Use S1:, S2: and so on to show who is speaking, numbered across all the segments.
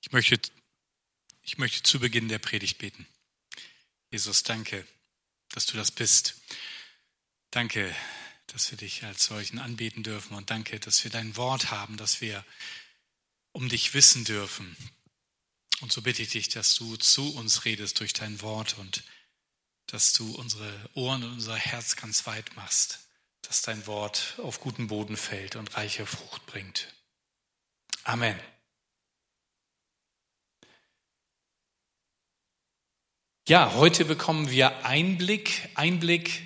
S1: Ich möchte, ich möchte zu Beginn der Predigt beten. Jesus, danke, dass du das bist. Danke, dass wir dich als solchen anbeten dürfen und danke, dass wir dein Wort haben, dass wir um dich wissen dürfen. Und so bitte ich dich, dass du zu uns redest durch dein Wort und dass du unsere Ohren und unser Herz ganz weit machst, dass dein Wort auf guten Boden fällt und reiche Frucht bringt. Amen. Ja, heute bekommen wir Einblick, Einblick,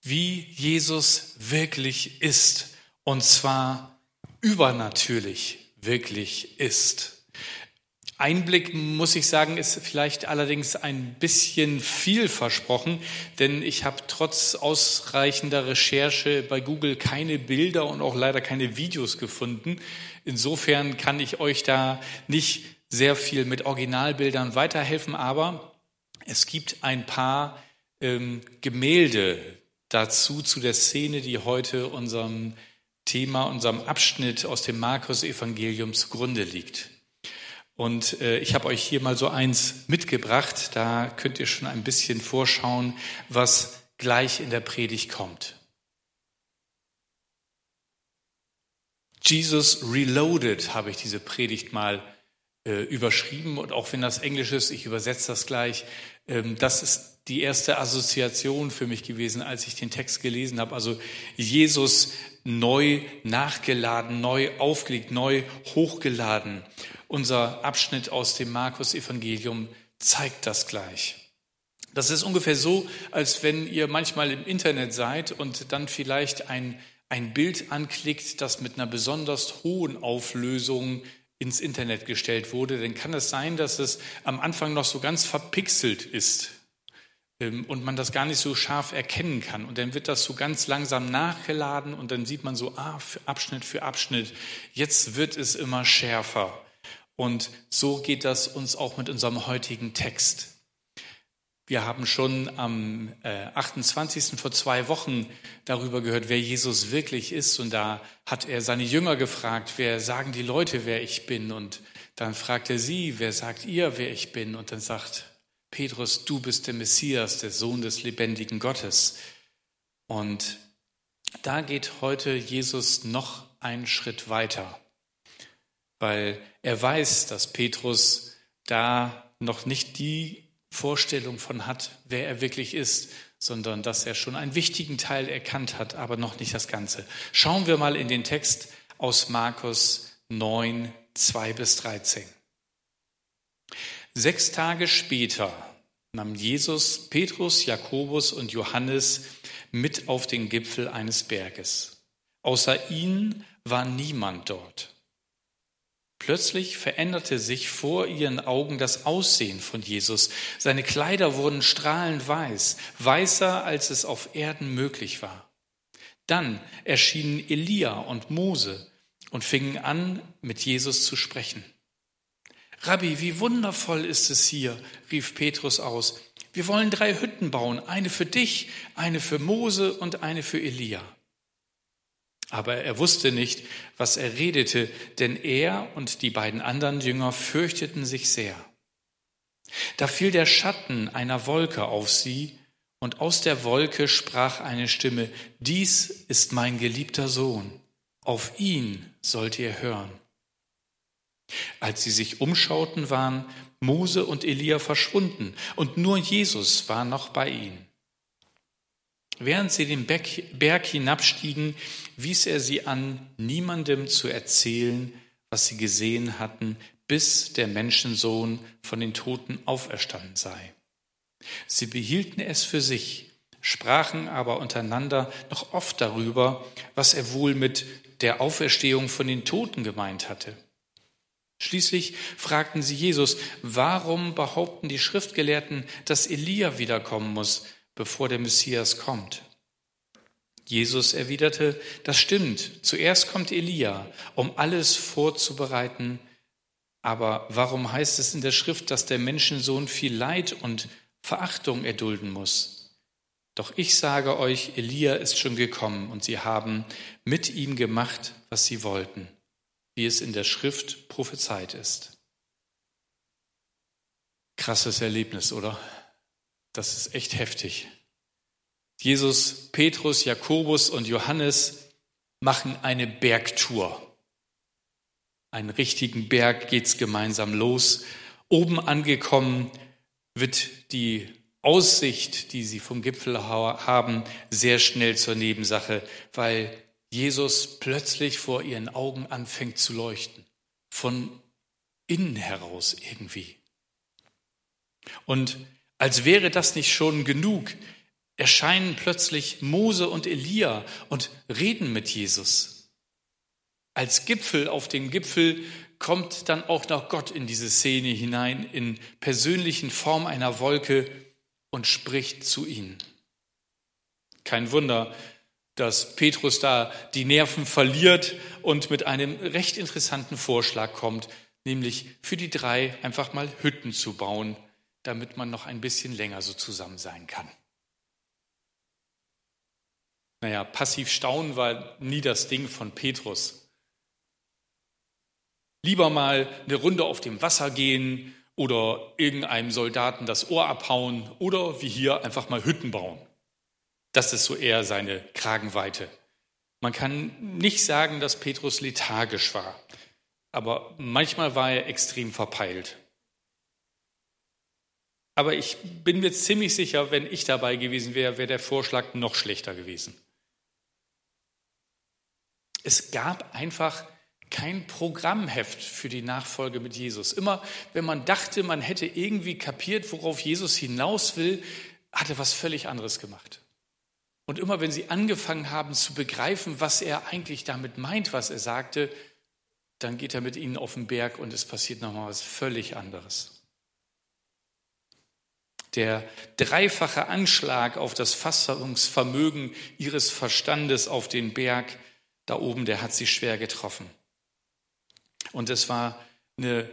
S1: wie Jesus wirklich ist. Und zwar übernatürlich wirklich ist. Einblick, muss ich sagen, ist vielleicht allerdings ein bisschen viel versprochen, denn ich habe trotz ausreichender Recherche bei Google keine Bilder und auch leider keine Videos gefunden. Insofern kann ich euch da nicht sehr viel mit Originalbildern weiterhelfen, aber es gibt ein paar ähm, Gemälde dazu, zu der Szene, die heute unserem Thema, unserem Abschnitt aus dem Markus-Evangelium zugrunde liegt. Und äh, ich habe euch hier mal so eins mitgebracht. Da könnt ihr schon ein bisschen vorschauen, was gleich in der Predigt kommt. Jesus Reloaded habe ich diese Predigt mal äh, überschrieben. Und auch wenn das Englisch ist, ich übersetze das gleich. Ähm, das ist die erste Assoziation für mich gewesen, als ich den Text gelesen habe. Also Jesus neu nachgeladen, neu aufgelegt, neu hochgeladen. Unser Abschnitt aus dem Markus-Evangelium zeigt das gleich. Das ist ungefähr so, als wenn ihr manchmal im Internet seid und dann vielleicht ein, ein Bild anklickt, das mit einer besonders hohen Auflösung ins Internet gestellt wurde, dann kann es sein, dass es am Anfang noch so ganz verpixelt ist ähm, und man das gar nicht so scharf erkennen kann. Und dann wird das so ganz langsam nachgeladen und dann sieht man so ah, für Abschnitt für Abschnitt. Jetzt wird es immer schärfer. Und so geht das uns auch mit unserem heutigen Text. Wir haben schon am 28. Äh, vor zwei Wochen darüber gehört, wer Jesus wirklich ist. Und da hat er seine Jünger gefragt, wer sagen die Leute, wer ich bin? Und dann fragt er sie, wer sagt ihr, wer ich bin? Und dann sagt Petrus, du bist der Messias, der Sohn des lebendigen Gottes. Und da geht heute Jesus noch einen Schritt weiter, weil er weiß, dass Petrus da noch nicht die Vorstellung von hat, wer er wirklich ist, sondern dass er schon einen wichtigen Teil erkannt hat, aber noch nicht das Ganze. Schauen wir mal in den Text aus Markus 9, 2 bis 13. Sechs Tage später nahm Jesus Petrus, Jakobus und Johannes mit auf den Gipfel eines Berges. Außer ihnen war niemand dort. Plötzlich veränderte sich vor ihren Augen das Aussehen von Jesus. Seine Kleider wurden strahlend weiß, weißer als es auf Erden möglich war. Dann erschienen Elia und Mose und fingen an, mit Jesus zu sprechen. Rabbi, wie wundervoll ist es hier, rief Petrus aus. Wir wollen drei Hütten bauen, eine für dich, eine für Mose und eine für Elia. Aber er wusste nicht, was er redete, denn er und die beiden anderen Jünger fürchteten sich sehr. Da fiel der Schatten einer Wolke auf sie, und aus der Wolke sprach eine Stimme, Dies ist mein geliebter Sohn, auf ihn sollt ihr hören. Als sie sich umschauten, waren Mose und Elia verschwunden, und nur Jesus war noch bei ihnen. Während sie den Berg hinabstiegen, wies er sie an, niemandem zu erzählen, was sie gesehen hatten, bis der Menschensohn von den Toten auferstanden sei. Sie behielten es für sich, sprachen aber untereinander noch oft darüber, was er wohl mit der Auferstehung von den Toten gemeint hatte. Schließlich fragten sie Jesus, warum behaupten die Schriftgelehrten, dass Elia wiederkommen muss? Bevor der Messias kommt. Jesus erwiderte, das stimmt, zuerst kommt Elia, um alles vorzubereiten, aber warum heißt es in der Schrift, dass der Menschensohn viel Leid und Verachtung erdulden muss? Doch ich sage euch, Elia ist schon gekommen und sie haben mit ihm gemacht, was sie wollten, wie es in der Schrift prophezeit ist. Krasses Erlebnis, oder? Das ist echt heftig. Jesus, Petrus, Jakobus und Johannes machen eine Bergtour. Einen richtigen Berg geht's gemeinsam los. Oben angekommen wird die Aussicht, die sie vom Gipfel haben, sehr schnell zur Nebensache, weil Jesus plötzlich vor ihren Augen anfängt zu leuchten. Von innen heraus irgendwie. Und als wäre das nicht schon genug, erscheinen plötzlich Mose und Elia und reden mit Jesus. Als Gipfel auf dem Gipfel kommt dann auch noch Gott in diese Szene hinein, in persönlichen Form einer Wolke und spricht zu ihnen. Kein Wunder, dass Petrus da die Nerven verliert und mit einem recht interessanten Vorschlag kommt, nämlich für die drei einfach mal Hütten zu bauen, damit man noch ein bisschen länger so zusammen sein kann. Naja, passiv staunen war nie das Ding von Petrus. Lieber mal eine Runde auf dem Wasser gehen oder irgendeinem Soldaten das Ohr abhauen oder wie hier einfach mal Hütten bauen. Das ist so eher seine Kragenweite. Man kann nicht sagen, dass Petrus lethargisch war, aber manchmal war er extrem verpeilt. Aber ich bin mir ziemlich sicher, wenn ich dabei gewesen wäre, wäre der Vorschlag noch schlechter gewesen. Es gab einfach kein Programmheft für die Nachfolge mit Jesus. Immer wenn man dachte, man hätte irgendwie kapiert, worauf Jesus hinaus will, hat er was völlig anderes gemacht. Und immer wenn sie angefangen haben zu begreifen, was er eigentlich damit meint, was er sagte, dann geht er mit ihnen auf den Berg und es passiert nochmal was völlig anderes. Der dreifache Anschlag auf das Fassungsvermögen ihres Verstandes auf den Berg da oben, der hat sie schwer getroffen. Und es war eine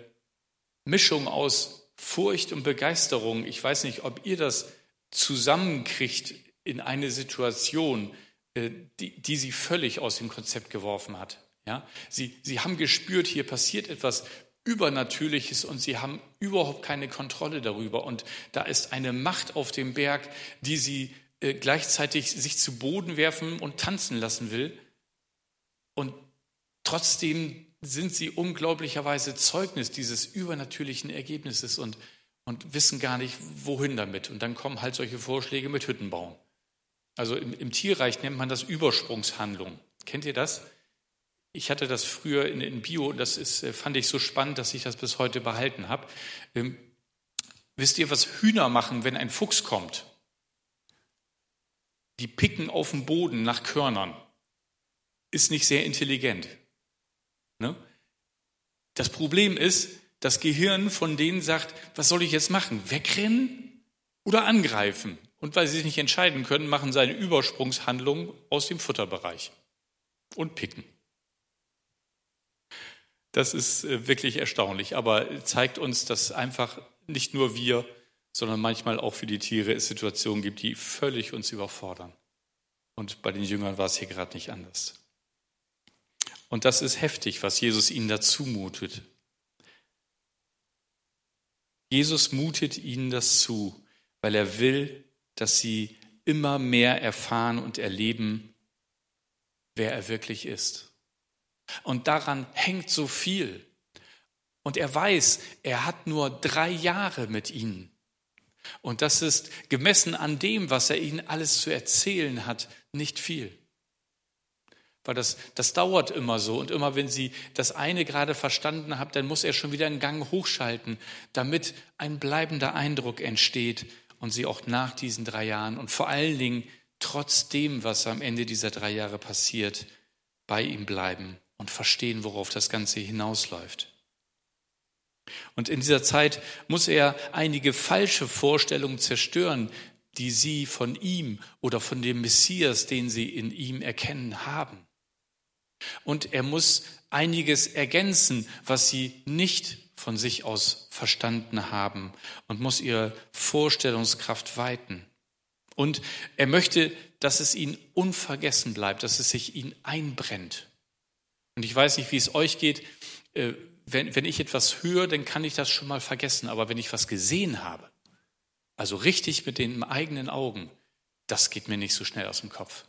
S1: Mischung aus Furcht und Begeisterung. Ich weiß nicht, ob ihr das zusammenkriegt in eine Situation, äh, die, die sie völlig aus dem Konzept geworfen hat. Ja? Sie, sie haben gespürt, hier passiert etwas Übernatürliches und sie haben überhaupt keine Kontrolle darüber. Und da ist eine Macht auf dem Berg, die sie äh, gleichzeitig sich zu Boden werfen und tanzen lassen will. Und trotzdem sind sie unglaublicherweise Zeugnis dieses übernatürlichen Ergebnisses und, und wissen gar nicht, wohin damit. Und dann kommen halt solche Vorschläge mit Hüttenbauen. Also im, im Tierreich nennt man das Übersprungshandlung. Kennt ihr das? Ich hatte das früher in, in Bio und das ist, äh, fand ich so spannend, dass ich das bis heute behalten habe. Ähm, wisst ihr, was Hühner machen, wenn ein Fuchs kommt? Die picken auf dem Boden nach Körnern. Ist nicht sehr intelligent. Ne? Das Problem ist, das Gehirn von denen sagt, was soll ich jetzt machen? Wegrennen oder angreifen? Und weil sie sich nicht entscheiden können, machen sie eine Übersprungshandlung aus dem Futterbereich und picken. Das ist äh, wirklich erstaunlich, aber zeigt uns, dass einfach nicht nur wir, sondern manchmal auch für die Tiere es Situationen gibt, die völlig uns überfordern. Und bei den Jüngern war es hier gerade nicht anders. Und das ist heftig, was Jesus ihnen dazu mutet. Jesus mutet ihnen das zu, weil er will, dass sie immer mehr erfahren und erleben, wer er wirklich ist. Und daran hängt so viel. Und er weiß, er hat nur drei Jahre mit ihnen. Und das ist gemessen an dem, was er ihnen alles zu erzählen hat, nicht viel. Weil das, das dauert immer so. Und immer wenn Sie das eine gerade verstanden haben, dann muss er schon wieder einen Gang hochschalten, damit ein bleibender Eindruck entsteht und Sie auch nach diesen drei Jahren und vor allen Dingen trotz dem, was am Ende dieser drei Jahre passiert, bei ihm bleiben und verstehen, worauf das Ganze hinausläuft. Und in dieser Zeit muss er einige falsche Vorstellungen zerstören, die sie von ihm oder von dem Messias, den sie in ihm erkennen, haben. Und er muss einiges ergänzen, was sie nicht von sich aus verstanden haben und muss ihre Vorstellungskraft weiten. Und er möchte, dass es ihnen unvergessen bleibt, dass es sich ihnen einbrennt. Und ich weiß nicht, wie es euch geht. Äh, wenn, wenn ich etwas höre, dann kann ich das schon mal vergessen. Aber wenn ich was gesehen habe, also richtig mit den eigenen Augen, das geht mir nicht so schnell aus dem Kopf.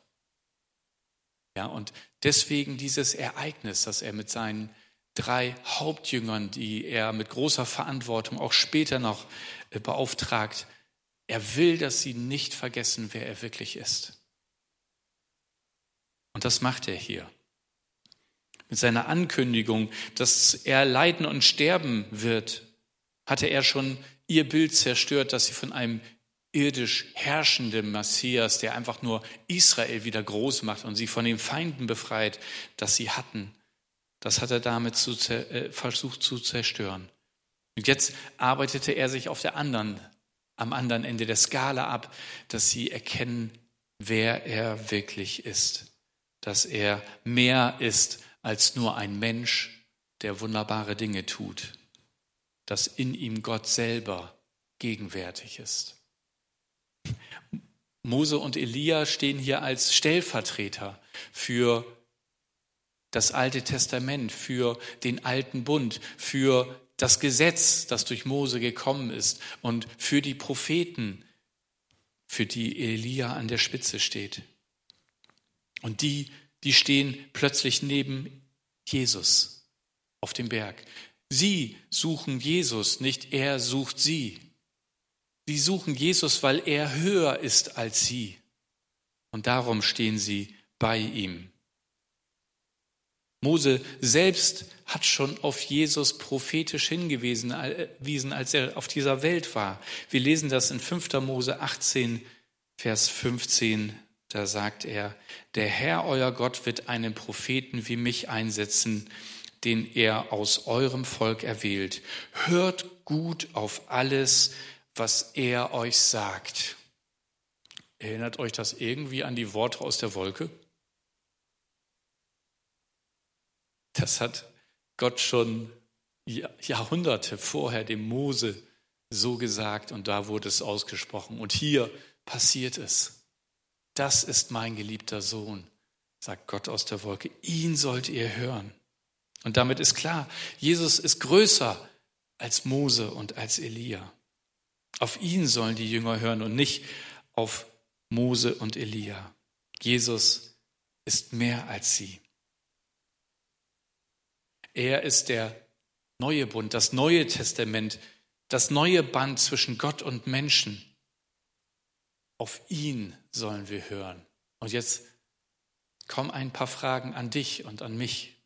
S1: Ja, und deswegen dieses Ereignis, dass er mit seinen drei Hauptjüngern, die er mit großer Verantwortung auch später noch äh, beauftragt, er will, dass sie nicht vergessen, wer er wirklich ist. Und das macht er hier. Mit seiner Ankündigung, dass er leiden und sterben wird, hatte er schon ihr Bild zerstört, dass sie von einem irdisch herrschenden Messias, der einfach nur Israel wieder groß macht und sie von den Feinden befreit, dass sie hatten. Das hat er damit zu, äh, versucht zu zerstören. Und jetzt arbeitete er sich auf der anderen, am anderen Ende der Skala ab, dass sie erkennen, wer er wirklich ist. Dass er mehr ist als nur ein Mensch, der wunderbare Dinge tut. Dass in ihm Gott selber gegenwärtig ist. Mose und Elia stehen hier als Stellvertreter für das Alte Testament, für den alten Bund, für das Gesetz, das durch Mose gekommen ist und für die Propheten, für die Elia an der Spitze steht. Und die, die stehen plötzlich neben Jesus auf dem Berg. Sie suchen Jesus, nicht er sucht sie. Sie suchen Jesus, weil er höher ist als sie. Und darum stehen sie bei ihm. Mose selbst hat schon auf Jesus prophetisch hingewiesen, als er auf dieser Welt war. Wir lesen das in 5. Mose 18, Vers 15. Da sagt er, der Herr euer Gott wird einen Propheten wie mich einsetzen, den er aus eurem Volk erwählt. Hört gut auf alles, was er euch sagt. Erinnert euch das irgendwie an die Worte aus der Wolke? Das hat Gott schon Jahrhunderte vorher dem Mose so gesagt und da wurde es ausgesprochen. Und hier passiert es. Das ist mein geliebter Sohn, sagt Gott aus der Wolke. Ihn sollt ihr hören. Und damit ist klar, Jesus ist größer als Mose und als Elia. Auf ihn sollen die Jünger hören und nicht auf Mose und Elia. Jesus ist mehr als sie. Er ist der neue Bund, das neue Testament, das neue Band zwischen Gott und Menschen. Auf ihn sollen wir hören. Und jetzt kommen ein paar Fragen an dich und an mich.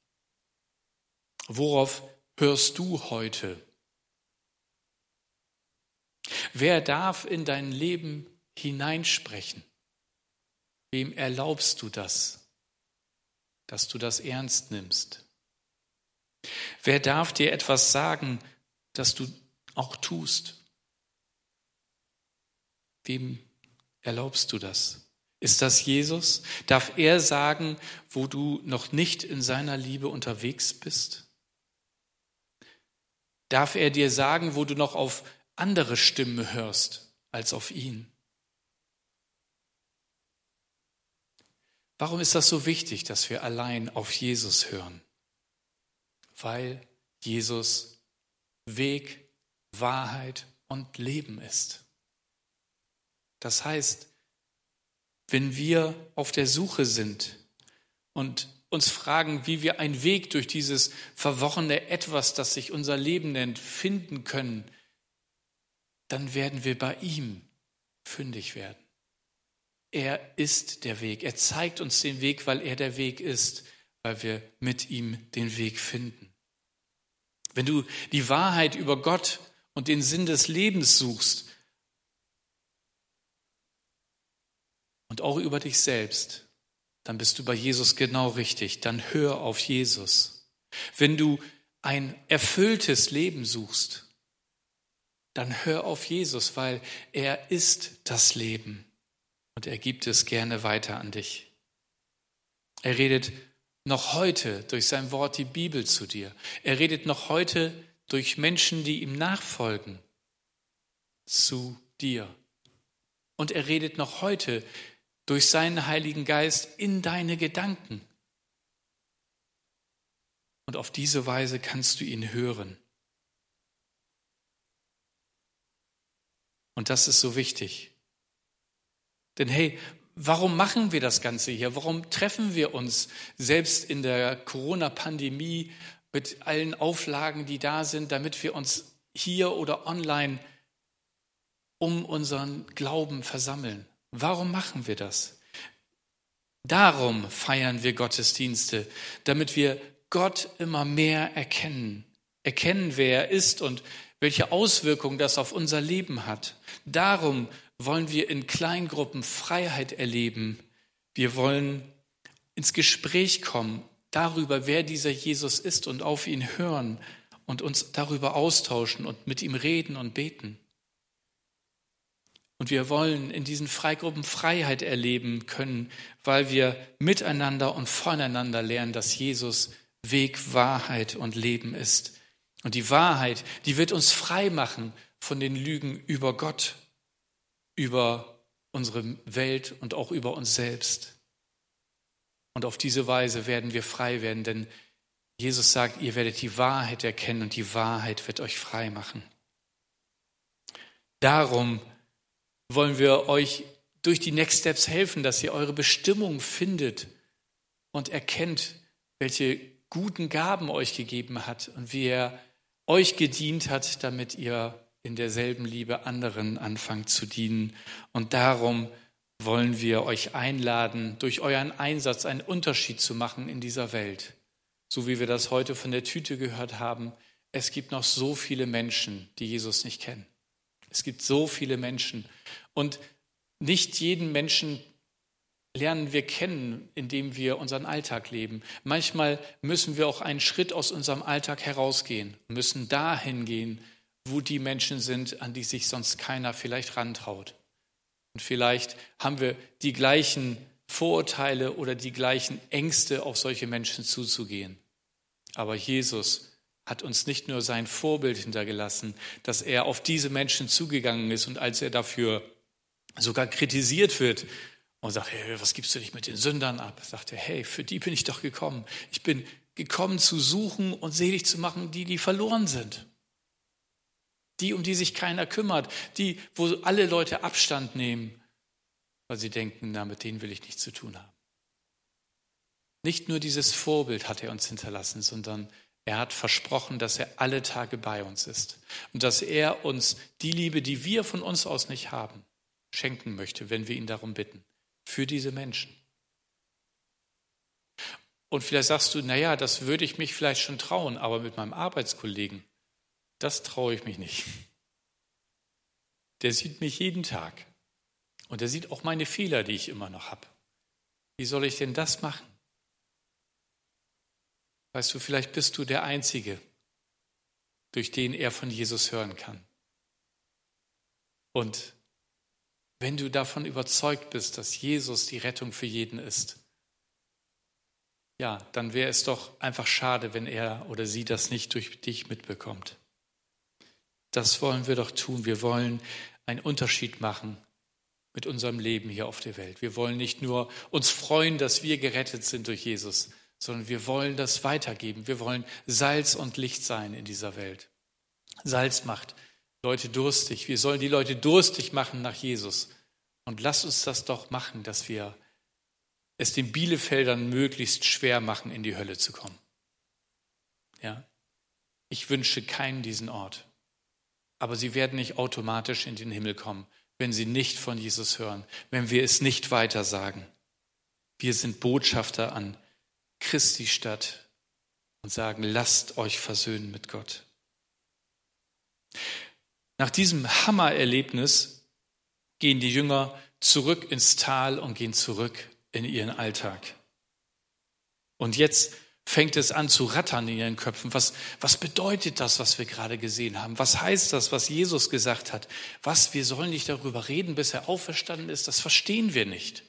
S1: Worauf hörst du heute? Wer darf in dein Leben hineinsprechen? Wem erlaubst du das, dass du das ernst nimmst? Wer darf dir etwas sagen, das du auch tust? Wem erlaubst du das? Ist das Jesus? Darf er sagen, wo du noch nicht in seiner Liebe unterwegs bist? Darf er dir sagen, wo du noch auf andere Stimme hörst als auf ihn. Warum ist das so wichtig, dass wir allein auf Jesus hören? Weil Jesus Weg, Wahrheit und Leben ist. Das heißt, wenn wir auf der Suche sind und uns fragen, wie wir einen Weg durch dieses verworrene Etwas, das sich unser Leben nennt, finden können, dann werden wir bei ihm fündig werden. Er ist der Weg. Er zeigt uns den Weg, weil er der Weg ist, weil wir mit ihm den Weg finden. Wenn du die Wahrheit über Gott und den Sinn des Lebens suchst und auch über dich selbst, dann bist du bei Jesus genau richtig. Dann hör auf Jesus. Wenn du ein erfülltes Leben suchst, dann hör auf Jesus, weil er ist das Leben und er gibt es gerne weiter an dich. Er redet noch heute durch sein Wort die Bibel zu dir. Er redet noch heute durch Menschen, die ihm nachfolgen, zu dir. Und er redet noch heute durch seinen Heiligen Geist in deine Gedanken. Und auf diese Weise kannst du ihn hören. Und das ist so wichtig. Denn hey, warum machen wir das Ganze hier? Warum treffen wir uns selbst in der Corona-Pandemie mit allen Auflagen, die da sind, damit wir uns hier oder online um unseren Glauben versammeln? Warum machen wir das? Darum feiern wir Gottesdienste, damit wir Gott immer mehr erkennen, erkennen, wer er ist und welche Auswirkungen das auf unser Leben hat. Darum wollen wir in Kleingruppen Freiheit erleben. Wir wollen ins Gespräch kommen darüber, wer dieser Jesus ist und auf ihn hören und uns darüber austauschen und mit ihm reden und beten. Und wir wollen in diesen Freigruppen Freiheit erleben können, weil wir miteinander und voneinander lernen, dass Jesus Weg, Wahrheit und Leben ist. Und die Wahrheit, die wird uns frei machen von den Lügen über Gott, über unsere Welt und auch über uns selbst. Und auf diese Weise werden wir frei werden, denn Jesus sagt, ihr werdet die Wahrheit erkennen und die Wahrheit wird euch frei machen. Darum wollen wir euch durch die Next Steps helfen, dass ihr eure Bestimmung findet und erkennt, welche guten Gaben euch gegeben hat und wie er euch gedient hat, damit ihr in derselben Liebe anderen anfangt zu dienen. Und darum wollen wir euch einladen, durch euren Einsatz einen Unterschied zu machen in dieser Welt. So wie wir das heute von der Tüte gehört haben, es gibt noch so viele Menschen, die Jesus nicht kennen. Es gibt so viele Menschen. Und nicht jeden Menschen lernen wir kennen, indem wir unseren Alltag leben. Manchmal müssen wir auch einen Schritt aus unserem Alltag herausgehen, müssen dahin gehen, wo die Menschen sind, an die sich sonst keiner vielleicht rantraut. Und vielleicht haben wir die gleichen Vorurteile oder die gleichen Ängste, auf solche Menschen zuzugehen. Aber Jesus hat uns nicht nur sein Vorbild hintergelassen, dass er auf diese Menschen zugegangen ist und als er dafür sogar kritisiert wird und sagt, hey, was gibst du dich mit den Sündern ab? Sagt er, hey, für die bin ich doch gekommen. Ich bin gekommen zu suchen und selig zu machen, die, die verloren sind. Die, um die sich keiner kümmert. Die, wo alle Leute Abstand nehmen, weil sie denken, na, mit denen will ich nichts zu tun haben. Nicht nur dieses Vorbild hat er uns hinterlassen, sondern er hat versprochen, dass er alle Tage bei uns ist und dass er uns die Liebe, die wir von uns aus nicht haben, schenken möchte, wenn wir ihn darum bitten, für diese Menschen. Und vielleicht sagst du, naja, das würde ich mich vielleicht schon trauen, aber mit meinem Arbeitskollegen, das traue ich mich nicht. Der sieht mich jeden Tag und er sieht auch meine Fehler, die ich immer noch habe. Wie soll ich denn das machen? Weißt du, vielleicht bist du der Einzige, durch den er von Jesus hören kann. Und wenn du davon überzeugt bist, dass Jesus die Rettung für jeden ist, ja, dann wäre es doch einfach schade, wenn er oder sie das nicht durch dich mitbekommt. Das wollen wir doch tun. Wir wollen einen Unterschied machen mit unserem Leben hier auf der Welt. Wir wollen nicht nur uns freuen, dass wir gerettet sind durch Jesus, sondern wir wollen das weitergeben. Wir wollen Salz und Licht sein in dieser Welt. Salz macht Leute durstig. Wir sollen die Leute durstig machen nach Jesus. Und lass uns das doch machen, dass wir es den Bielefeldern möglichst schwer machen, in die Hölle zu kommen. Ja? Ich wünsche keinen diesen Ort. Aber sie werden nicht automatisch in den Himmel kommen, wenn sie nicht von Jesus hören, wenn wir es nicht weiter sagen. Wir sind Botschafter an Christi Stadt und sagen, lasst euch versöhnen mit Gott. Nach diesem Hammererlebnis gehen die Jünger zurück ins Tal und gehen zurück in ihren Alltag. Und jetzt fängt es an zu rattern in ihren Köpfen. Was, was bedeutet das, was wir gerade gesehen haben? Was heißt das, was Jesus gesagt hat? Was, wir sollen nicht darüber reden, bis er auferstanden ist? Das verstehen wir nicht.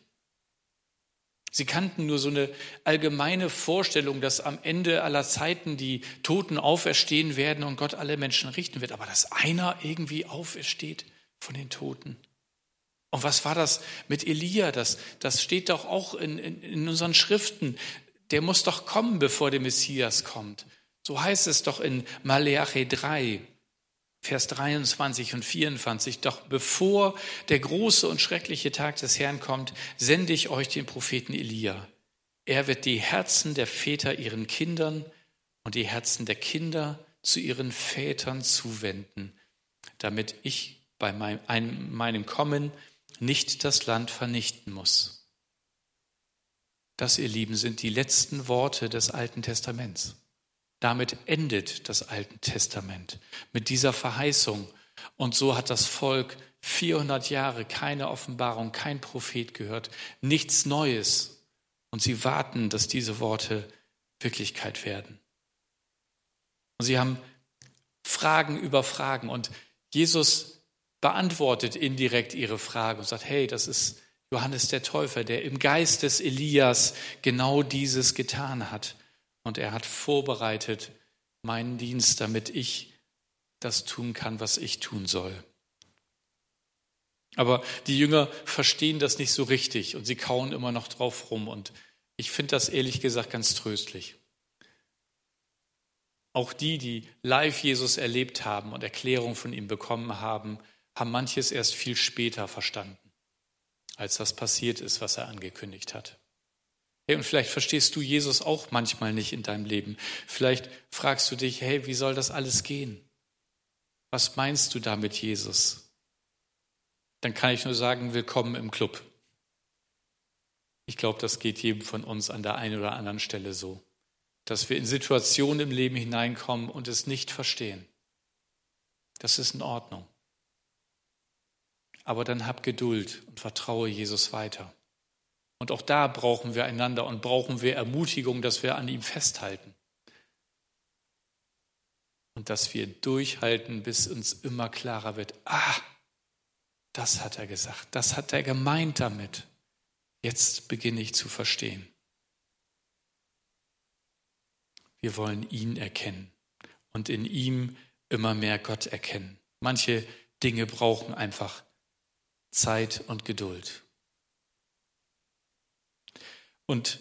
S1: Sie kannten nur so eine allgemeine Vorstellung, dass am Ende aller Zeiten die Toten auferstehen werden und Gott alle Menschen richten wird. Aber dass einer irgendwie aufersteht von den Toten. Und was war das mit Elia? Das, das steht doch auch in, in, in unseren Schriften. der muss doch kommen, bevor der Messias kommt. So heißt es doch in Maleachi 3, Vers 23 und 24. Doch bevor der große und schreckliche Tag des Herrn kommt, sende ich euch den Propheten Elia. Er wird die Herzen der Väter ihren Kindern und die Herzen der Kinder zu ihren Vätern zuwenden, damit ich bei meinem Kommen nicht das Land vernichten muss. Das, ihr Lieben, sind die letzten Worte des Alten Testaments. Damit endet das Alte Testament mit dieser Verheißung. Und so hat das Volk 400 Jahre keine Offenbarung, kein Prophet gehört, nichts Neues. Und sie warten, dass diese Worte Wirklichkeit werden. Und sie haben Fragen über Fragen. Und Jesus beantwortet indirekt ihre Frage und sagt, hey, das ist Johannes der Täufer, der im Geist des Elias genau dieses getan hat. Und er hat vorbereitet meinen Dienst, damit ich das tun kann, was ich tun soll. Aber die Jünger verstehen das nicht so richtig und sie kauen immer noch drauf rum. Und ich finde das ehrlich gesagt ganz tröstlich. Auch die, die live Jesus erlebt haben und Erklärung von ihm bekommen haben, haben manches erst viel später verstanden, als das passiert ist, was er angekündigt hat. Hey, und vielleicht verstehst du Jesus auch manchmal nicht in deinem Leben. Vielleicht fragst du dich, hey, wie soll das alles gehen? Was meinst du damit, Jesus? Dann kann ich nur sagen, willkommen im Club. Ich glaube, das geht jedem von uns an der einen oder anderen Stelle so, dass wir in Situationen im Leben hineinkommen und es nicht verstehen. Das ist in Ordnung. Aber dann hab Geduld und vertraue Jesus weiter. Und auch da brauchen wir einander und brauchen wir Ermutigung, dass wir an ihm festhalten. Und dass wir durchhalten, bis uns immer klarer wird, ah, das hat er gesagt, das hat er gemeint damit. Jetzt beginne ich zu verstehen. Wir wollen ihn erkennen und in ihm immer mehr Gott erkennen. Manche Dinge brauchen einfach Zeit und Geduld. Und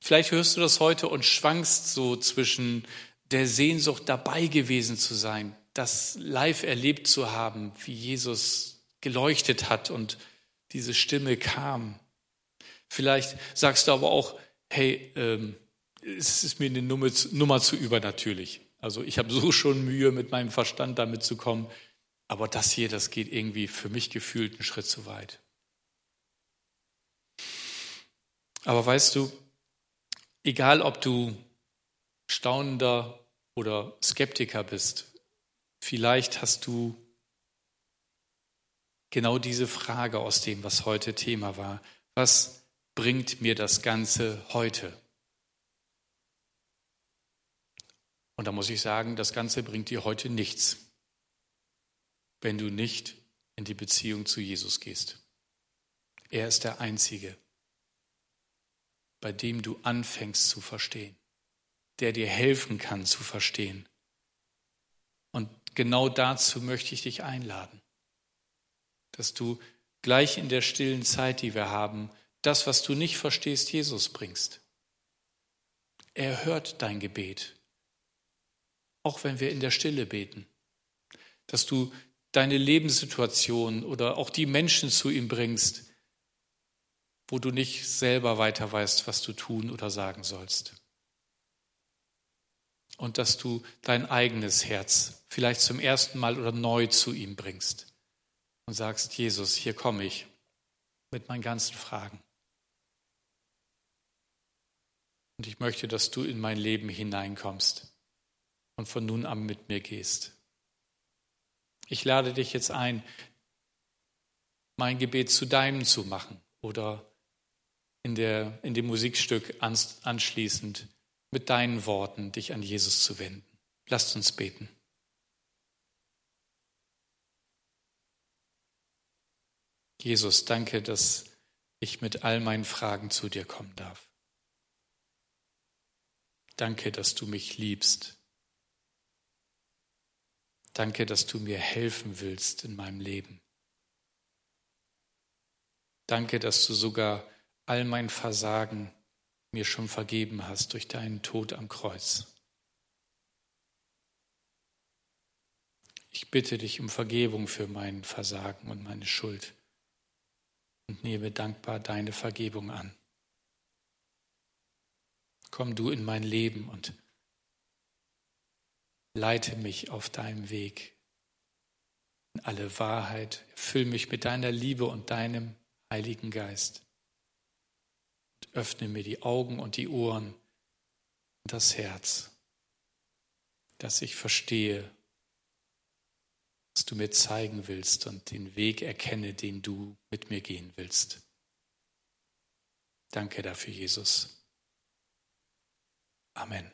S1: vielleicht hörst du das heute und schwankst so zwischen der Sehnsucht dabei gewesen zu sein, das live erlebt zu haben, wie Jesus geleuchtet hat und diese Stimme kam. Vielleicht sagst du aber auch, hey, ähm, es ist mir eine Nummer, Nummer zu übernatürlich. Also ich habe so schon Mühe, mit meinem Verstand damit zu kommen, aber das hier, das geht irgendwie für mich gefühlt einen Schritt zu weit. Aber weißt du, egal ob du staunender oder Skeptiker bist, vielleicht hast du genau diese Frage aus dem, was heute Thema war. Was bringt mir das Ganze heute? Und da muss ich sagen, das Ganze bringt dir heute nichts, wenn du nicht in die Beziehung zu Jesus gehst. Er ist der Einzige, bei dem du anfängst zu verstehen, der dir helfen kann zu verstehen. Und genau dazu möchte ich dich einladen, dass du gleich in der stillen Zeit, die wir haben, das, was du nicht verstehst, Jesus bringst. Er hört dein Gebet, auch wenn wir in der Stille beten, dass du deine Lebenssituation oder auch die Menschen zu ihm bringst, wo du nicht selber weiter weißt, was du tun oder sagen sollst. Und dass du dein eigenes Herz vielleicht zum ersten Mal oder neu zu ihm bringst und sagst, Jesus, hier komme ich mit meinen ganzen Fragen. Und ich möchte, dass du in mein Leben hineinkommst und von nun an mit mir gehst. Ich lade dich jetzt ein, mein Gebet zu deinem zu machen oder in, der, in dem Musikstück anschließend mit deinen Worten dich an Jesus zu wenden. Lasst uns beten. Jesus, danke, dass ich mit all meinen Fragen zu dir kommen darf. Danke, dass du mich liebst. Danke, dass du mir helfen willst in meinem Leben. Danke, dass du sogar all mein Versagen mir schon vergeben hast durch deinen Tod am Kreuz. Ich bitte dich um Vergebung für mein Versagen und meine Schuld und nehme dankbar deine Vergebung an. Komm du in mein Leben und leite mich auf deinem Weg in alle Wahrheit. Füll mich mit deiner Liebe und deinem Heiligen Geist. Öffne mir die Augen und die Ohren und das Herz, dass ich verstehe, was du mir zeigen willst und den Weg erkenne, den du mit mir gehen willst. Danke dafür, Jesus. Amen.